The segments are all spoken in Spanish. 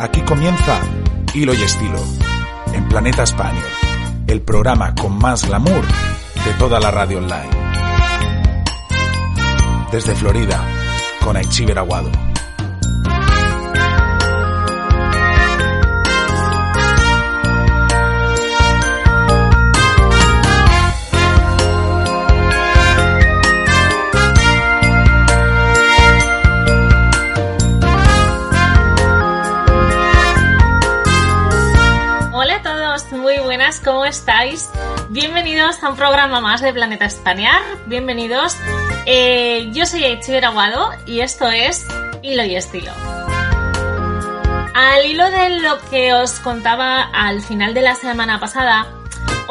Aquí comienza Hilo y Estilo, en Planeta Español, el programa con más glamour de toda la radio online. Desde Florida, con Aichiver Aguado. Bienvenidos a un programa más de Planeta Español. Bienvenidos. Eh, yo soy Aichiver Aguado y esto es Hilo y Estilo. Al hilo de lo que os contaba al final de la semana pasada,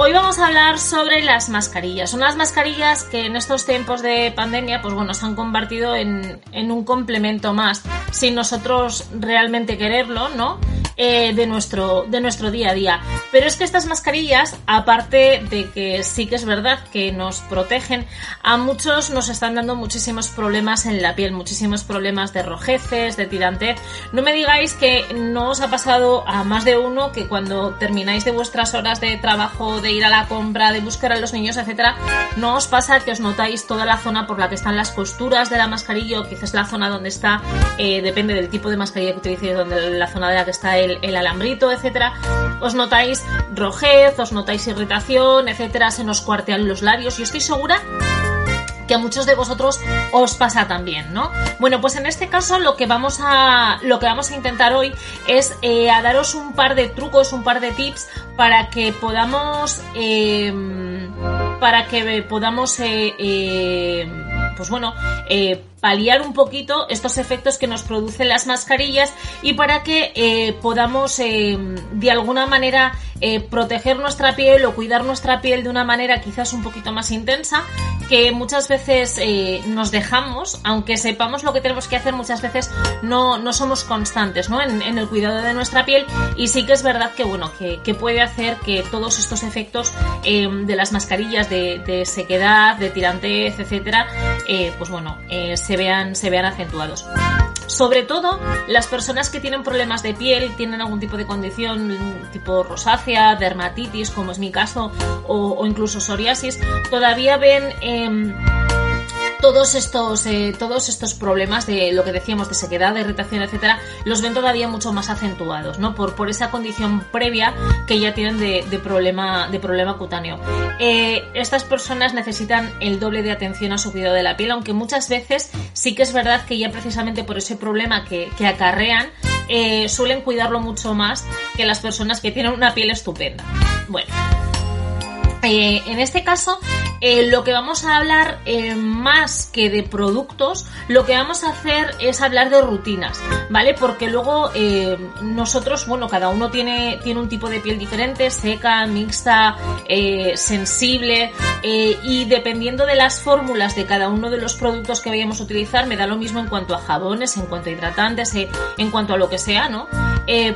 Hoy vamos a hablar sobre las mascarillas. Unas mascarillas que en estos tiempos de pandemia, pues bueno, se han convertido en, en un complemento más, sin nosotros realmente quererlo, ¿no? Eh, de, nuestro, de nuestro día a día. Pero es que estas mascarillas, aparte de que sí que es verdad que nos protegen, a muchos nos están dando muchísimos problemas en la piel, muchísimos problemas de rojeces, de tirantez. No me digáis que no os ha pasado a más de uno que cuando termináis de vuestras horas de trabajo, de ir a la compra, de buscar a los niños, etcétera, no os pasa que os notáis toda la zona por la que están las costuras de la mascarilla o quizás la zona donde está, eh, depende del tipo de mascarilla que utilicéis, donde la zona de la que está el, el alambrito, etcétera, os notáis rojez, os notáis irritación, etcétera, se nos cuartean los labios. Yo estoy segura que a muchos de vosotros os pasa también, ¿no? Bueno, pues en este caso lo que vamos a lo que vamos a intentar hoy es eh, a daros un par de trucos, un par de tips para que podamos eh, para que podamos eh, eh pues bueno, paliar un poquito estos efectos que nos producen las mascarillas y para que eh, podamos eh, de alguna manera eh, proteger nuestra piel o cuidar nuestra piel de una manera quizás un poquito más intensa que muchas veces nos dejamos, aunque sepamos lo que tenemos que hacer, muchas veces no, no somos constantes ¿no? En, el cuidado de nuestra piel y sí que es verdad que bueno, que, puede hacer que todos estos efectos de las mascarillas de, de, sequedad, de tirantez, etcétera, pues bueno, eh, se vean, se vean acentuados. Sobre todo las personas que tienen problemas de piel, tienen algún tipo de condición tipo rosácea, dermatitis, como es mi caso, o, incluso psoriasis, todavía ven eh, todos estos, eh, todos estos problemas de lo que decíamos de sequedad, de irritación, etcétera, los ven todavía mucho más acentuados, ¿no? Por, por esa condición previa que ya tienen de, problema, de problema cutáneo. Eh, estas personas necesitan el doble de atención a su cuidado de la piel, aunque muchas veces sí que es verdad que ya precisamente por ese problema que, que acarrean, eh, suelen cuidarlo mucho más que las personas que tienen una piel estupenda. Bueno. En este caso, eh, lo que vamos a hablar eh, más que de productos, lo que vamos a hacer es hablar de rutinas, ¿vale? Porque luego eh, nosotros, bueno, cada uno tiene, tiene un tipo de piel diferente, seca, mixta, sensible, y dependiendo de las fórmulas de cada uno de los productos que vayamos a utilizar, me da lo mismo en cuanto a jabones, en cuanto a hidratantes, en cuanto a lo que sea, ¿no?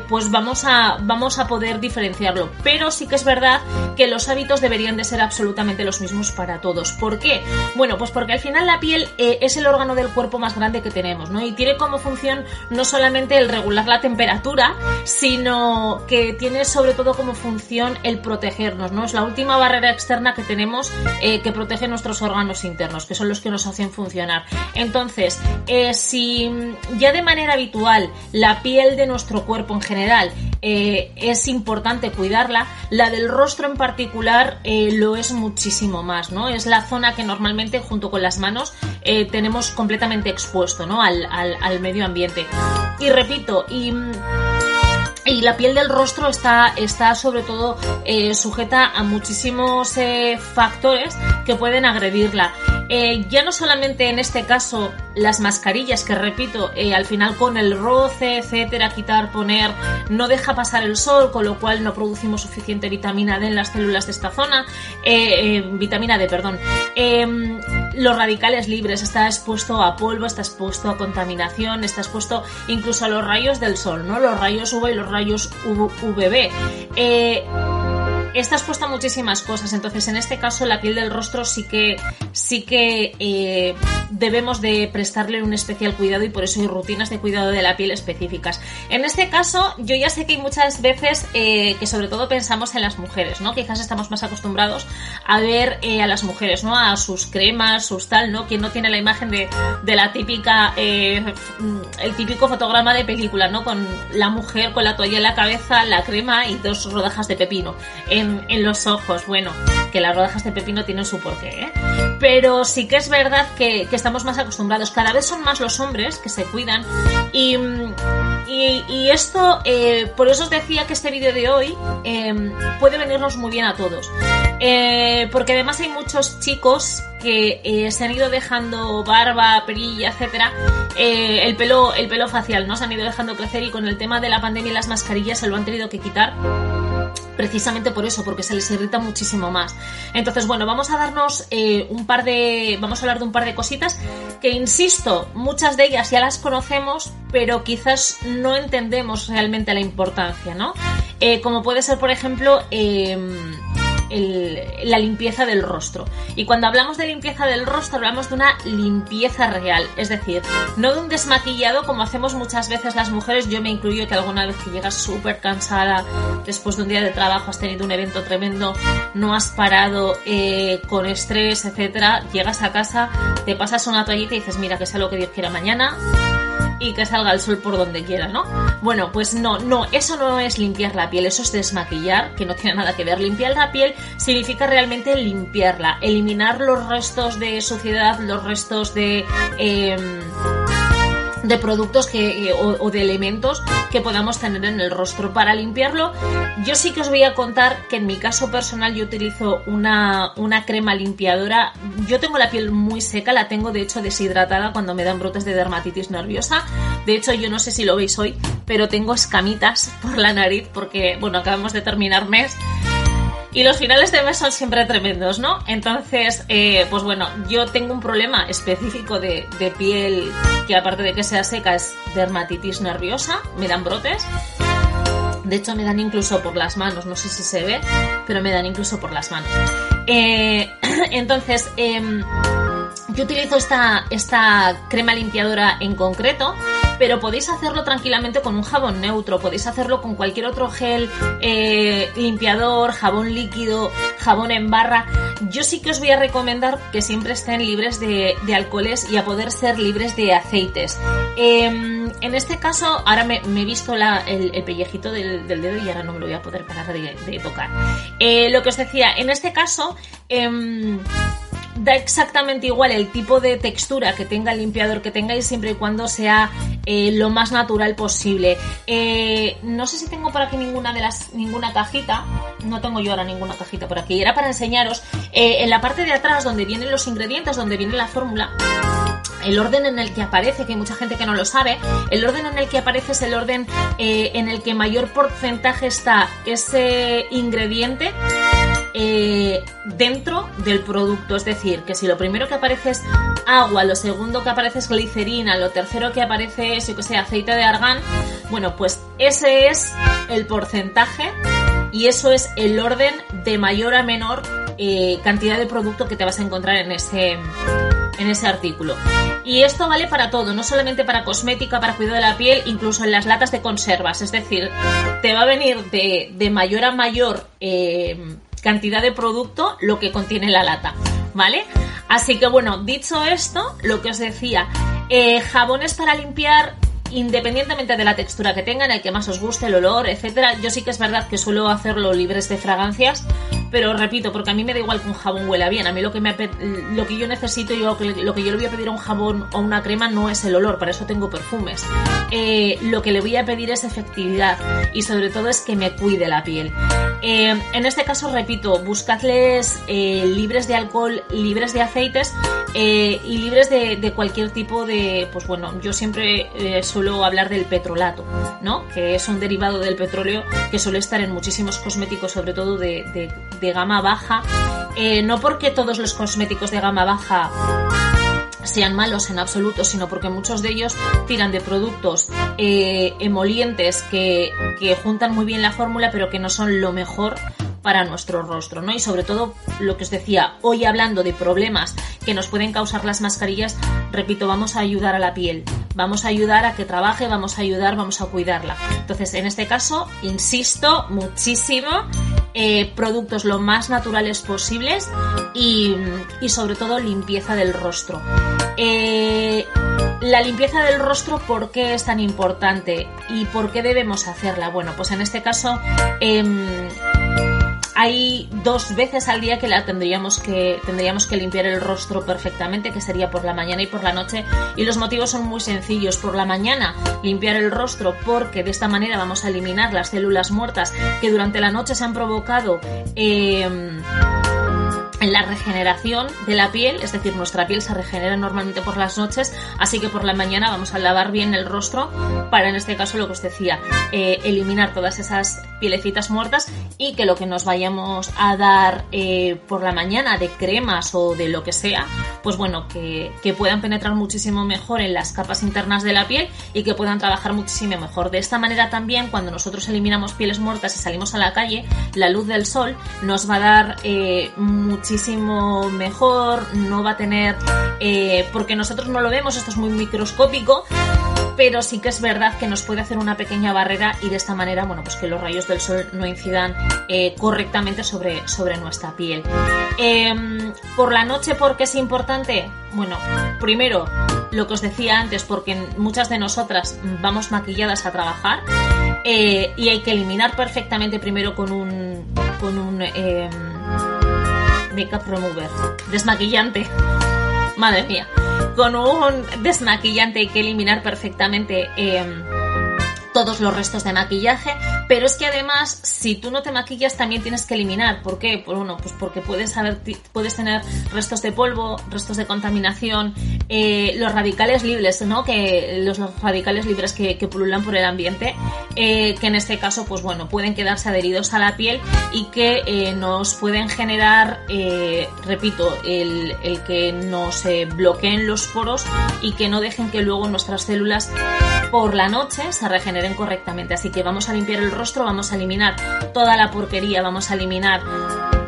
pues vamos a, vamos a poder diferenciarlo. Pero sí que es verdad que los hábitos deberían de ser absolutamente los mismos para todos. ¿Por qué? Bueno, pues porque al final la piel eh, es el órgano del cuerpo más grande que tenemos, ¿no? Y tiene como función no solamente el regular la temperatura, sino que tiene sobre todo como función el protegernos, ¿no? Es la última barrera externa que tenemos eh, que protege nuestros órganos internos, que son los que nos hacen funcionar. Entonces, eh, si ya de manera habitual la piel de nuestro cuerpo en general es importante cuidarla, la del rostro en particular lo es muchísimo más, ¿no? Es la zona que normalmente junto con las manos eh, tenemos completamente expuesto, ¿no? Al, al, al medio ambiente. Y repito, y y la piel del rostro está, está sobre todo eh, sujeta a muchísimos eh, factores que pueden agredirla. Eh, ya no solamente en este caso las mascarillas, que repito, al final con el roce, etcétera, quitar, poner, no deja pasar el sol, con lo cual no producimos suficiente vitamina D en las células de esta zona, vitamina D, perdón. Los radicales libres, está expuesto a polvo, está expuesto a contaminación, está expuesto incluso a los rayos del sol, ¿no? Los rayos UV y los rayos UVB. Eh, está expuesta a muchísimas cosas, entonces en este caso la piel del rostro sí que sí que eh, debemos de prestarle un especial cuidado y por eso hay rutinas de cuidado de la piel específicas. En este caso yo ya sé que hay muchas veces eh, que sobre todo pensamos en las mujeres, ¿no? Quizás estamos más acostumbrados a ver eh, a las mujeres, ¿no? A sus cremas, sus tal, ¿no? Quien no tiene la imagen de, de la típica, el típico fotograma de película, ¿no? Con la mujer con la toalla en la cabeza, la crema y dos rodajas de pepino los ojos. Bueno, que las rodajas de pepino tienen su porqué, ¿eh? Pero sí que es verdad que, estamos más acostumbrados. Cada vez son más los hombres que se cuidan. Y, y, esto, eh, por eso os decía que este vídeo de hoy em, puede venirnos muy bien a todos. Eh, porque además hay muchos chicos que se han ido dejando barba, perilla, etcétera, el pelo, el pelo facial, ¿no? Se han ido dejando crecer y con el tema de la pandemia y las mascarillas se lo han tenido que quitar precisamente por eso, porque se les irrita muchísimo más. Entonces, bueno, vamos a darnos eh, un par de. Vamos a hablar de un par de cositas que, insisto, muchas de ellas ya las conocemos, pero quizás no entendemos realmente la importancia, ¿no? Eh, como puede ser, por ejemplo, em, la limpieza del rostro. Y cuando hablamos de limpieza del rostro, hablamos de una limpieza real, es decir, no de un desmaquillado como hacemos muchas veces las mujeres. Yo me incluyo que alguna vez que llegas súper cansada después de un día de trabajo, has tenido un evento tremendo, no has parado eh, con estrés, etcétera, llegas a casa, te pasas una toallita y dices, mira, que sea lo que Dios quiera mañana y que salga el sol por donde quiera, ¿no? Bueno, pues no, no, eso no es limpiar la piel, eso es desmaquillar, que no tiene nada que ver. Limpiar la piel significa realmente limpiarla, eliminar los restos de suciedad, los restos de... Em, de productos que, eh, o, de elementos que podamos tener en el rostro. Para limpiarlo, yo sí que os voy a contar que en mi caso personal yo utilizo una, una crema limpiadora. Yo tengo la piel muy seca, la tengo de hecho deshidratada cuando me dan brotes de dermatitis nerviosa. De hecho, yo no sé si lo veis hoy, pero tengo escamitas por la nariz porque, bueno, acabamos de terminar mes y los finales de mes son siempre tremendos, ¿no? Entonces, eh, pues bueno, yo tengo un problema específico de, piel que aparte de que sea seca es dermatitis nerviosa, me dan brotes. De hecho, me dan incluso por las manos, no sé si se ve, pero me dan incluso por las manos. Eh, entonces, em, yo utilizo esta, esta crema limpiadora en concreto pero podéis hacerlo tranquilamente con un jabón neutro, podéis hacerlo con cualquier otro gel eh, limpiador, jabón líquido, jabón en barra. Yo sí que os voy a recomendar que siempre estén libres de, alcoholes y a poder ser libres de aceites. Em, en este caso, ahora me, he visto el, pellejito del, dedo y ahora no me lo voy a poder parar de, tocar. Eh, lo que os decía, en este caso... Da exactamente igual el tipo de textura que tenga el limpiador que tengáis siempre y cuando sea eh, lo más natural posible. Eh, no sé si tengo por aquí ninguna de las ninguna cajita. No tengo yo ahora ninguna cajita por aquí. Era para enseñaros eh, en la parte de atrás donde vienen los ingredientes, donde viene la fórmula el orden en el que aparece, que hay mucha gente que no lo sabe, el orden en el que aparece es el orden en el que mayor porcentaje está ese ingrediente eh, dentro del producto. Es decir, que si lo primero que aparece es agua, lo segundo que aparece es glicerina, lo tercero que aparece es, yo que sé, aceite de argán, bueno, pues ese es el porcentaje y eso es el orden de mayor a menor eh, cantidad de producto que te vas a encontrar en ese, en ese artículo. Y esto vale para todo, no solamente para cosmética, para cuidado de la piel, incluso en las latas de conservas. Es decir, te va a venir de, mayor a mayor eh, cantidad de producto lo que contiene la lata, ¿vale? Así que bueno, dicho esto, lo que os decía, eh, jabones para limpiar independientemente de la textura que tengan, el que más os guste, el olor, etcétera. Yo sí que es verdad que suelo hacerlo libres de fragancias, pero repito, porque a mí me da igual que un jabón huela bien. A mí lo que, me, lo que yo necesito, yo, lo que yo le voy a pedir a un jabón o una crema no es el olor, para eso tengo perfumes. Eh, lo que le voy a pedir es efectividad y sobre todo es que me cuide la piel. Eh, en este caso, repito, buscadles eh, libres de alcohol, libres de aceites, y libres de, cualquier tipo de, pues bueno, yo siempre suelo hablar del petrolato, ¿no? Que es un derivado del petróleo que suele estar en muchísimos cosméticos, sobre todo de, gama baja. no porque todos los cosméticos de gama baja sean malos en absoluto, sino porque muchos de ellos tiran de productos eh, emolientes que, que juntan muy bien la fórmula, pero que no son lo mejor para nuestro rostro, ¿no? Y sobre todo lo que os decía, hoy hablando de problemas que nos pueden causar las mascarillas, repito, vamos a ayudar a la piel, vamos a ayudar a que trabaje, vamos a ayudar, vamos a cuidarla. Entonces, en este caso, insisto muchísimo, eh, productos lo más naturales posibles y, sobre todo limpieza del rostro. Eh, la limpieza del rostro, ¿por qué es tan importante? ¿Y por qué debemos hacerla? Bueno, pues en este caso... Em, hay dos veces al día que la tendríamos que tendríamos que limpiar el rostro perfectamente, que sería por la mañana y por la noche. Y los motivos son muy sencillos. Por la mañana limpiar el rostro porque de esta manera vamos a eliminar las células muertas que durante la noche se han provocado. Eh, la regeneración de la piel, es decir, nuestra piel se regenera normalmente por las noches, así que por la mañana vamos a lavar bien el rostro para, en este caso, lo que os decía, eh, eliminar todas esas pielecitas muertas y que lo que nos vayamos a dar eh, por la mañana de cremas o de lo que sea, pues bueno, que, que puedan penetrar muchísimo mejor en las capas internas de la piel y que puedan trabajar muchísimo mejor. De esta manera también, cuando nosotros eliminamos pieles muertas y salimos a la calle, la luz del sol nos va a dar eh, muchísimo muchísimo mejor, no va a tener, eh, porque nosotros no lo vemos, esto es muy microscópico, pero sí que es verdad que nos puede hacer una pequeña barrera y de esta manera, bueno, pues que los rayos del sol no incidan eh, correctamente sobre, sobre nuestra piel. Em, por la noche, ¿por qué es importante? Bueno, primero, lo que os decía antes, porque muchas de nosotras vamos maquilladas a trabajar eh, y hay que eliminar perfectamente primero con un, con un em, Makeup Remover. Desmaquillante. Madre mía. Con un desmaquillante hay que eliminar perfectamente eh, todos los restos de maquillaje, pero es que además, si tú no te maquillas, también tienes que eliminar. ¿Por qué? Pues bueno, pues porque puedes, tener restos de polvo, restos de contaminación, eh, los radicales libres, ¿no? Que los, radicales libres que, pululan por el ambiente, eh, que en este caso, pues bueno, pueden quedarse adheridos a la piel y que eh, nos pueden generar, repito, el que nos bloqueen los poros y que no dejen que luego nuestras células por la noche se regeneren correctamente. Así que vamos a limpiar el rostro, vamos a eliminar toda la porquería, vamos a eliminar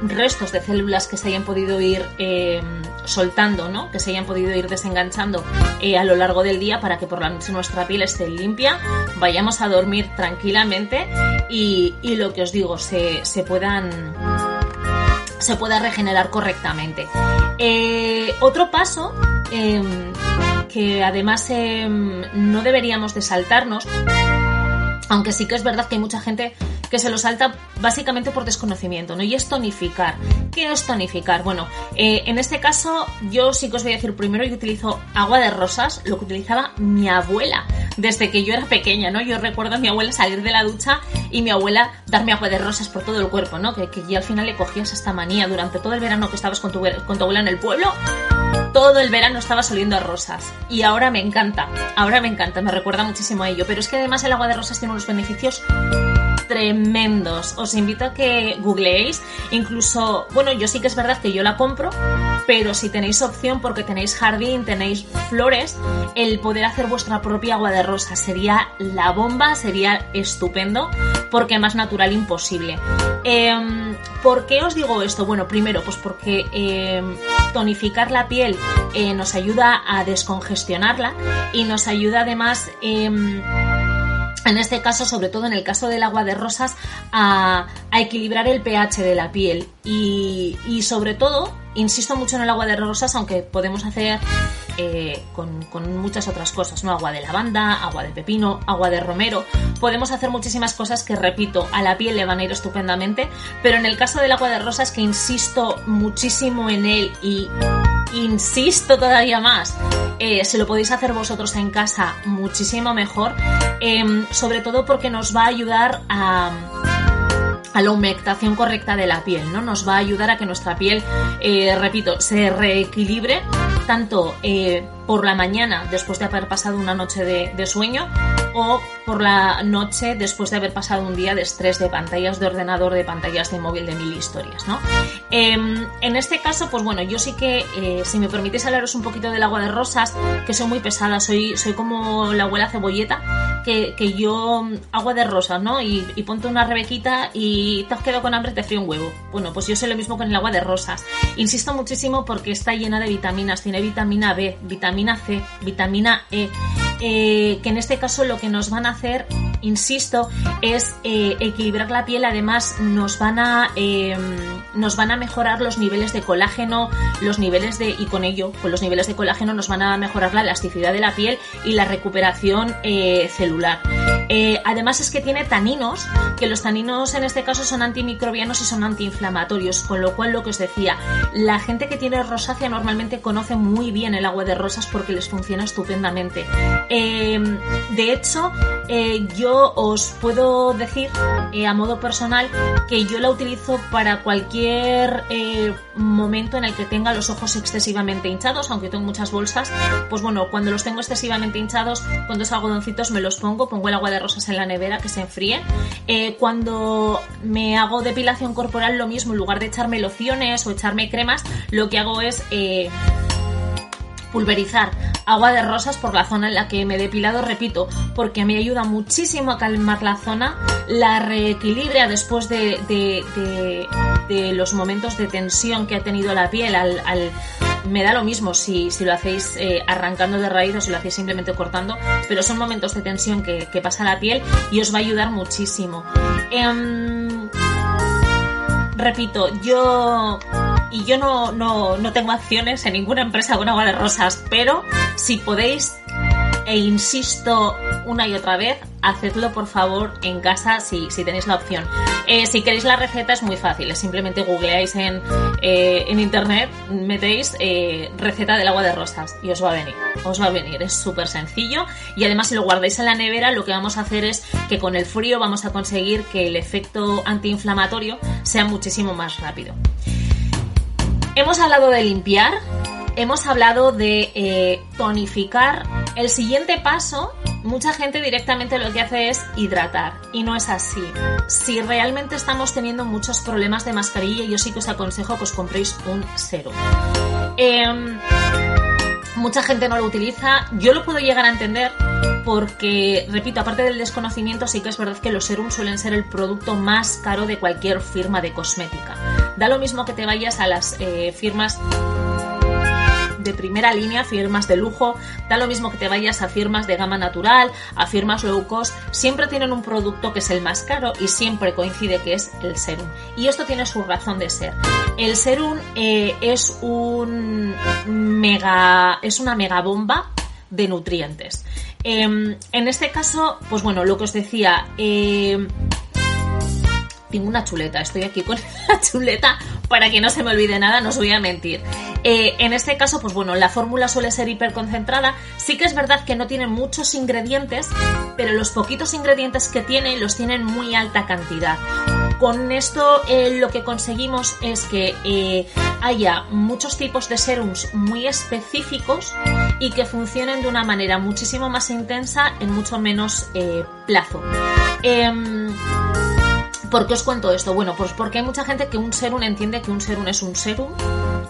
restos de células que se hayan podido ir eh, soltando, ¿no? que se hayan podido ir desenganchando eh, a lo largo del día para que por la noche nuestra piel esté limpia, vayamos a dormir tranquilamente y, lo que os digo, se, puedan se pueda regenerar correctamente. Eh, otro paso em, que además em, no deberíamos de saltarnos aunque sí que es verdad que hay mucha gente que se lo salta básicamente por desconocimiento, ¿no? Y es tonificar. ¿Qué es tonificar? Bueno, eh, en este caso yo sí que os voy a decir primero, yo utilizo agua de rosas, lo que utilizaba mi abuela desde que yo era pequeña, ¿no? Yo recuerdo a mi abuela salir de la ducha y mi abuela darme agua de rosas por todo el cuerpo, ¿no? Que, ya al final le cogías esta manía durante todo el verano que estabas con tu, con tu abuela en el pueblo todo el verano estaba saliendo a rosas. Y ahora me encanta, ahora me encanta, me recuerda muchísimo a ello. Pero es que además el agua de rosas tiene unos beneficios tremendos. Os invito a que googleéis. Incluso, bueno, yo sí que es verdad que yo la compro, pero si tenéis opción porque tenéis jardín, tenéis flores, el poder hacer vuestra propia agua de rosas sería la bomba, sería estupendo, porque más natural imposible. Em, ¿Por qué os digo esto? Bueno, primero, pues porque em, tonificar la piel eh, nos ayuda a descongestionarla y nos ayuda además em, en este caso, sobre todo en el caso del agua de rosas, a, equilibrar el pH de la piel. Y, sobre todo, insisto mucho en el agua de rosas, aunque podemos hacer eh, con, muchas otras cosas, ¿no? Agua de lavanda, agua de pepino, agua de romero. Podemos hacer muchísimas cosas que, repito, a la piel le van a ir estupendamente. Pero en el caso del agua de rosas, que insisto muchísimo en él y insisto todavía más, eh, se lo podéis hacer vosotros en casa muchísimo mejor, em, sobre todo porque nos va a ayudar a a la humectación correcta de la piel, ¿no? Nos va a ayudar a que nuestra piel, eh, repito, se reequilibre tanto eh, por la mañana después de haber pasado una noche de, sueño o por la noche después de haber pasado un día de estrés de pantallas de ordenador, de pantallas de móvil, de mil historias, ¿no? Em, en este caso, pues bueno, yo sí que, eh, si me permitís hablaros un poquito del agua de rosas, que soy muy pesada, soy, soy como la abuela cebolleta, que, que yo agua de rosas, ¿no? Y, y, ponte una rebequita y te has quedado con hambre, te frío un huevo. Bueno, pues yo soy lo mismo con el agua de rosas. Insisto muchísimo porque está llena de vitaminas, tiene vitamina B, vitamina C, vitamina E. Eh, que en este caso lo que nos van a hacer, insisto, es eh, equilibrar la piel, además nos van a em, nos van a mejorar los niveles de colágeno, los niveles de, y con ello, con los niveles de colágeno nos van a mejorar la elasticidad de la piel y la recuperación eh, además es que tiene taninos, que los taninos en este caso son antimicrobianos y son antiinflamatorios, con lo cual lo que os decía, la gente que tiene rosácea normalmente conoce muy bien el agua de rosas porque les funciona estupendamente. Em, de hecho, eh, yo os puedo decir eh, a modo personal que yo la utilizo para cualquier eh, momento en el que tenga los ojos excesivamente hinchados, aunque tengo muchas bolsas, pues bueno, cuando los tengo excesivamente hinchados, con dos algodoncitos me los pongo, pongo el agua de rosas en la nevera que se enfríe. cuando me hago depilación corporal, lo mismo, en lugar de echarme lociones o echarme cremas, lo que hago es pulverizar agua de rosas por la zona en la que me he depilado, repito, porque me ayuda muchísimo a calmar la zona, la reequilibra después de, de, los momentos de tensión que ha tenido la piel al, me da lo mismo si, si lo hacéis eh, arrancando de raíz o si lo hacéis simplemente cortando, pero son momentos de tensión que, pasa la piel y os va a ayudar muchísimo. Em, repito, yo y yo no, no, no tengo acciones en ninguna empresa con agua de rosas, pero si podéis e insisto una y otra vez, hacedlo por favor en casa si, si tenéis la opción. Eh, si queréis la receta es muy fácil, simplemente googleáis en, eh, en internet, metéis eh, receta del agua de rosas y os va a venir. Os va a venir, es súper sencillo y además si lo guardáis en la nevera lo que vamos a hacer es que con el frío vamos a conseguir que el efecto antiinflamatorio sea muchísimo más rápido. Hemos hablado de limpiar, hemos hablado de tonificar. El siguiente paso, mucha gente directamente lo que hace es hidratar y no es así. Si realmente estamos teniendo muchos problemas de mascarilla, yo sí que os aconsejo que os compréis un serum. Em, mucha gente no lo utiliza, yo lo puedo llegar a entender porque, repito, aparte del desconocimiento, sí que es verdad que los serums suelen ser el producto más caro de cualquier firma de cosmética. Da lo mismo que te vayas a las eh, firmas de primera línea, firmas de lujo, da lo mismo que te vayas a firmas de gama natural, a firmas low cost, siempre tienen un producto que es el más caro y siempre coincide que es el serum. Y esto tiene su razón de ser. El serum eh, es un mega, es una mega bomba de nutrientes. Em, en este caso, pues bueno, lo que os decía, em, tengo una chuleta, estoy aquí con la chuleta para que no se me olvide nada, no os voy a mentir. Eh, en este caso, pues bueno, la fórmula suele ser hiperconcentrada. Sí que es verdad que no tiene muchos ingredientes, pero los poquitos ingredientes que tiene los tiene en muy alta cantidad. Con esto eh, lo que conseguimos es que eh, haya muchos tipos de serums muy específicos y que funcionen de una manera muchísimo más intensa en mucho menos plazo. ¿Por qué os cuento esto? Bueno, pues porque hay mucha gente que un serum entiende que un serum es un serum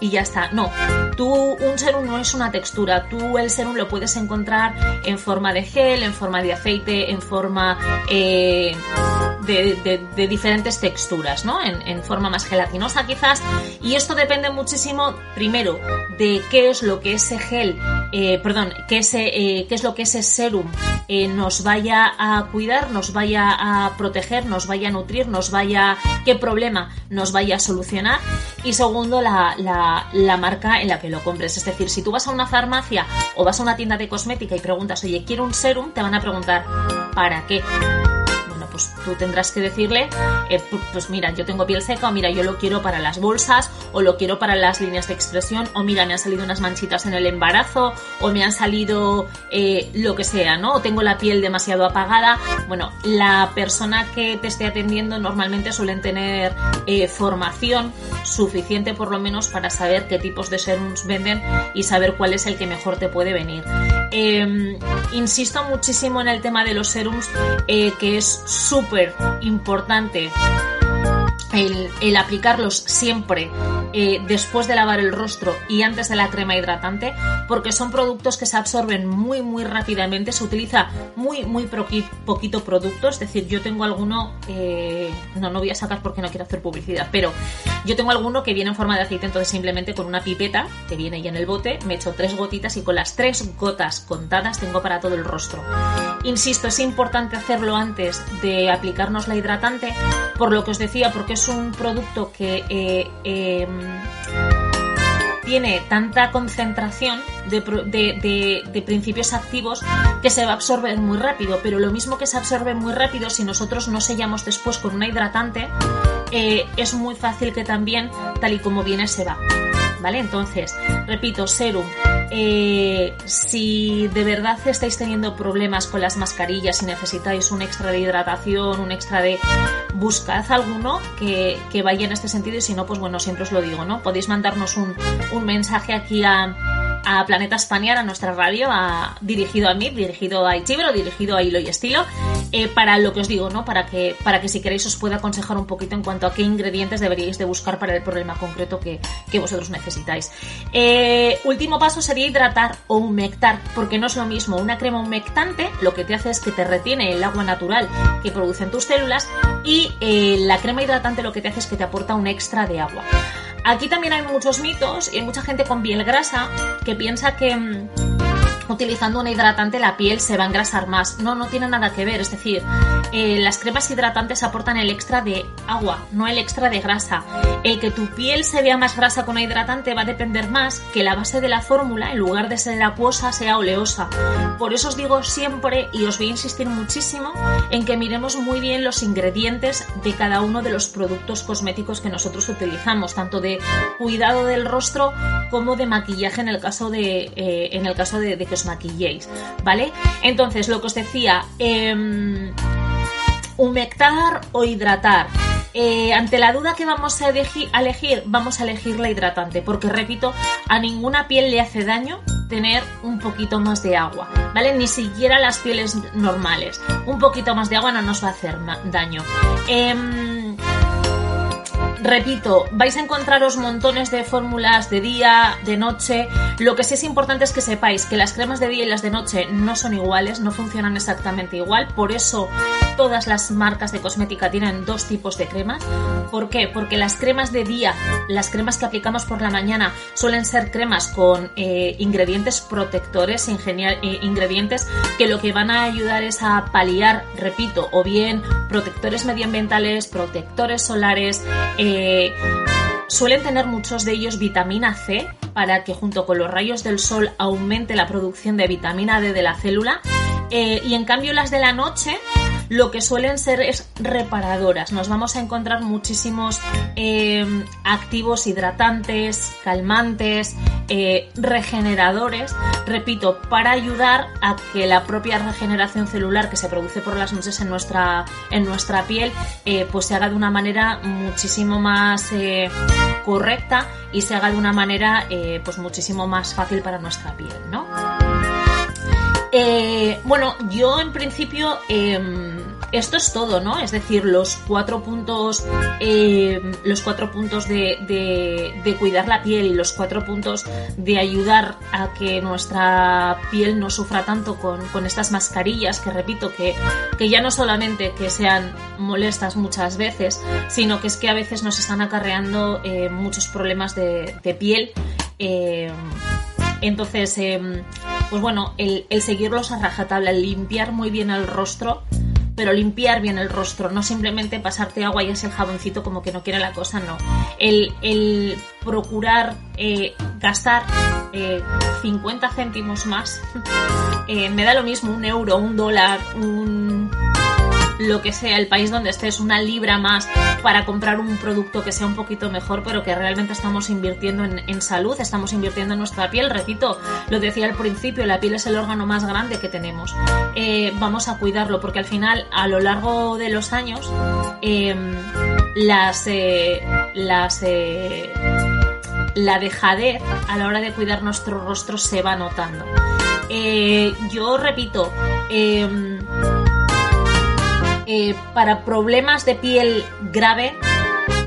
y ya está. No, tú un serum no es una textura, tú el serum lo puedes encontrar en forma de gel, en forma de aceite, en forma eh, de, diferentes texturas, ¿no? En, forma más gelatinosa quizás. Y esto depende muchísimo, primero, de qué es lo que ese gel, eh, perdón, qué, ese, eh, es lo que ese serum nos vaya a cuidar, nos vaya a proteger, nos vaya a nutrir, nos vaya, qué problema nos vaya a solucionar. Y segundo, la la, marca en la que lo compres. Es decir, si tú vas a una farmacia o vas a una tienda de cosmética y preguntas, oye, quiero un serum, te van a preguntar, ¿para qué? Pues tú tendrás que decirle, eh, pues mira, yo tengo piel seca, o mira, yo lo quiero para las bolsas, o lo quiero para las líneas de expresión, o mira, me han salido unas manchitas en el embarazo, o me han salido eh, lo que sea, ¿no? O tengo la piel demasiado apagada. Bueno, la persona que te esté atendiendo normalmente suelen tener eh, formación suficiente por lo menos para saber qué tipos de serums venden y saber cuál es el que mejor te puede venir. Em, insisto muchísimo en el tema de los serums, eh, que es súper importante el, aplicarlos siempre eh, después de lavar el rostro y antes de la crema hidratante, porque son productos que se absorben muy, muy rápidamente. Se utiliza muy, muy poquito producto. Es decir, yo tengo alguno, eh, no, no voy a sacar porque no quiero hacer publicidad, pero yo tengo alguno que viene en forma de aceite, entonces simplemente con una pipeta que viene ya en el bote, me echo tres gotitas y con las tres gotas contadas tengo para todo el rostro. Insisto, es importante hacerlo antes de aplicarnos la hidratante, por lo que os decía, porque es un producto que eh, em, tiene tanta concentración de, principios activos que se va a absorber muy rápido, pero lo mismo que se absorbe muy rápido, si nosotros no sellamos después con una hidratante, eh, es muy fácil que también, tal y como viene, se va. ¿Vale? Entonces, repito, serum. Eh, si de verdad estáis teniendo problemas con las mascarillas y necesitáis un extra de hidratación, un extra de... Buscad alguno que, vaya en este sentido y si no, pues bueno, siempre os lo digo, ¿no? Podéis mandarnos un, un mensaje aquí a, a Planeta España, a nuestra radio, dirigido a mí, dirigido a Ichibro, dirigido a Hilo y Estilo, eh, para lo que os digo, ¿no? Para que, para que si queréis os pueda aconsejar un poquito en cuanto a qué ingredientes deberíais de buscar para el problema concreto que, vosotros necesitáis. Eh, último paso sería hidratar o humectar, porque no es lo mismo. Una crema humectante lo que te hace es que te retiene el agua natural que producen tus células y eh, la crema hidratante lo que te hace es que te aporta un extra de agua. Aquí también hay muchos mitos y hay mucha gente con piel grasa que piensa que mm, utilizando un hidratante la piel se va a engrasar más. No, no tiene nada que ver. Es decir, eh, las cremas hidratantes aportan el extra de agua, no el extra de grasa. El que tu piel se vea más grasa con un hidratante va a depender más que la base de la fórmula, en lugar de ser acuosa, sea oleosa. Por eso os digo siempre, y os voy a insistir muchísimo, en que miremos muy bien los ingredientes de cada uno de los productos cosméticos que nosotros utilizamos, tanto de cuidado del rostro como de maquillaje en el caso de, eh, en el caso de, de que os maquilléis, ¿vale? Entonces, lo que os decía, eh, humectar o hidratar. Eh, ante la duda que vamos a elegir, vamos a elegir la hidratante, porque repito, a ninguna piel le hace daño tener un poquito más de agua, ¿vale? Ni siquiera las pieles normales. Un poquito más de agua no nos va a hacer daño. Em, repito, vais a encontraros montones de fórmulas de día, de noche. Lo que sí es importante es que sepáis que las cremas de día y las de noche no son iguales, no funcionan exactamente igual. Por eso todas las marcas de cosmética tienen dos tipos de cremas. ¿Por qué? Porque las cremas de día, las cremas que aplicamos por la mañana, suelen ser cremas con eh, ingredientes protectores, eh, ingredientes que lo que van a ayudar es a paliar, repito, o bien protectores medioambientales, protectores solares. Eh, suelen tener muchos de ellos vitamina C para que junto con los rayos del sol aumente la producción de vitamina D de la célula. y en cambio las de la noche lo que suelen ser es reparadoras. Nos vamos a encontrar muchísimos eh, activos hidratantes, calmantes, eh, regeneradores, repito, para ayudar a que la propia regeneración celular que se produce por las noches en nuestra, en nuestra piel eh, pues se haga de una manera muchísimo más correcta y se haga de una manera pues muchísimo más fácil para nuestra piel, ¿no? Eh, bueno, yo en principio em, esto es todo, ¿no? Es decir, los cuatro puntos, em, los cuatro puntos de, cuidar la piel y los cuatro puntos de ayudar a que nuestra piel no sufra tanto con, estas mascarillas, que repito que, que ya no solamente que sean molestas muchas veces, sino que es que a veces nos están acarreando eh, muchos problemas de, de piel. Em, entonces, pues bueno, el, seguirlos a rajatabla, el limpiar muy bien el rostro, pero limpiar bien el rostro, no simplemente pasarte agua y ese jaboncito como que no quiere la cosa, no. El, procurar eh, gastar 50 eh, céntimos más, eh, me da lo mismo, un euro, un dólar, un lo que sea, el país donde estés, una libra más para comprar un producto que sea un poquito mejor, pero que realmente estamos invirtiendo en, salud, estamos invirtiendo en nuestra piel. Repito, lo decía al principio, la piel es el órgano más grande que tenemos. Eh, vamos a cuidarlo porque al final, a lo largo de los años, em, las, eh, las eh, la dejadez a la hora de cuidar nuestro rostro se va notando. yo repito, em, eh, para problemas de piel grave,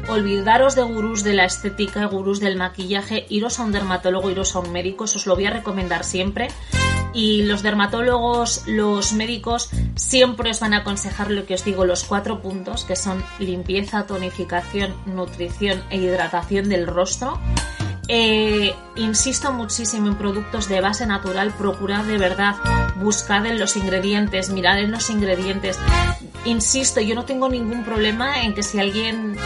olvidaros de gurús de la estética, gurús del maquillaje, iros a un dermatólogo, iros a un médico, os lo voy a recomendar siempre. Y los dermatólogos, los médicos, siempre os van a aconsejar lo que os digo, los cuatro puntos, que son limpieza, tonificación, nutrición e hidratación del rostro. Eh, insisto muchísimo en productos de base natural, procurad de verdad, buscad en los ingredientes, mirad en los ingredientes. Insisto, yo no tengo ningún problema en que si alguien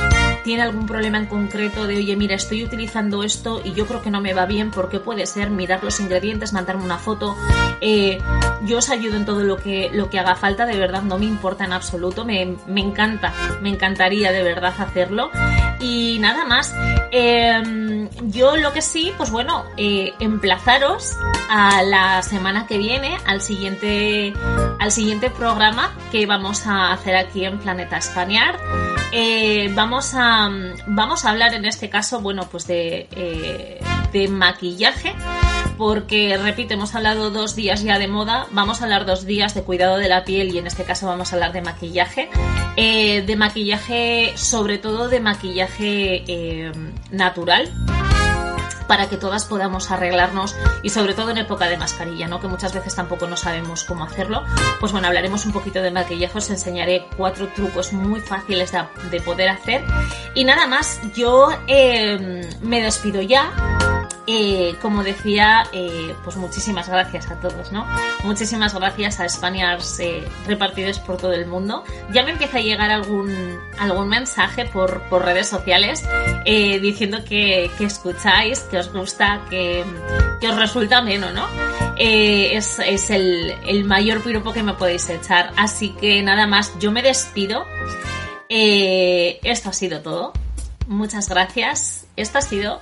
tiene algún problema en concreto de, oye, mira, estoy utilizando esto y yo creo que no me va bien, porque puede ser mirar los ingredientes, mandarme una foto. Eh, yo os ayudo en todo lo que, lo que haga falta, de verdad, no me importa en absoluto, me, me encanta, me encantaría de verdad hacerlo. Y nada más. Em, yo lo que sí, pues bueno, eh, emplazaros a la semana que viene, al siguiente, al siguiente programa que vamos a hacer aquí en Planeta Españar. Eh, vamos, a, vamos a hablar en este caso, bueno, pues de, eh, de maquillaje porque, repito, hemos hablado dos días ya de moda, vamos a hablar dos días de cuidado de la piel y en este caso vamos a hablar de maquillaje. Eh, de maquillaje, sobre todo de maquillaje natural para que todas podamos arreglarnos y sobre todo en época de mascarilla, ¿no? que muchas veces tampoco no sabemos cómo hacerlo. Pues bueno, hablaremos un poquito de maquillaje, os enseñaré cuatro trucos muy fáciles de, poder hacer. Y nada más, yo eh, me despido ya. Eh, como decía, eh, pues muchísimas gracias a todos, ¿no? Muchísimas gracias a Spaniards eh, repartidos por todo el mundo. Ya me empieza a llegar algún, algún mensaje por, por redes sociales diciendo que, que, escucháis, que os gusta, que, que os resulta menos, ¿no? es, es el, el, mayor piropo que me podéis echar. Así que nada más, yo me despido. esto ha sido todo. Muchas gracias. Esto ha sido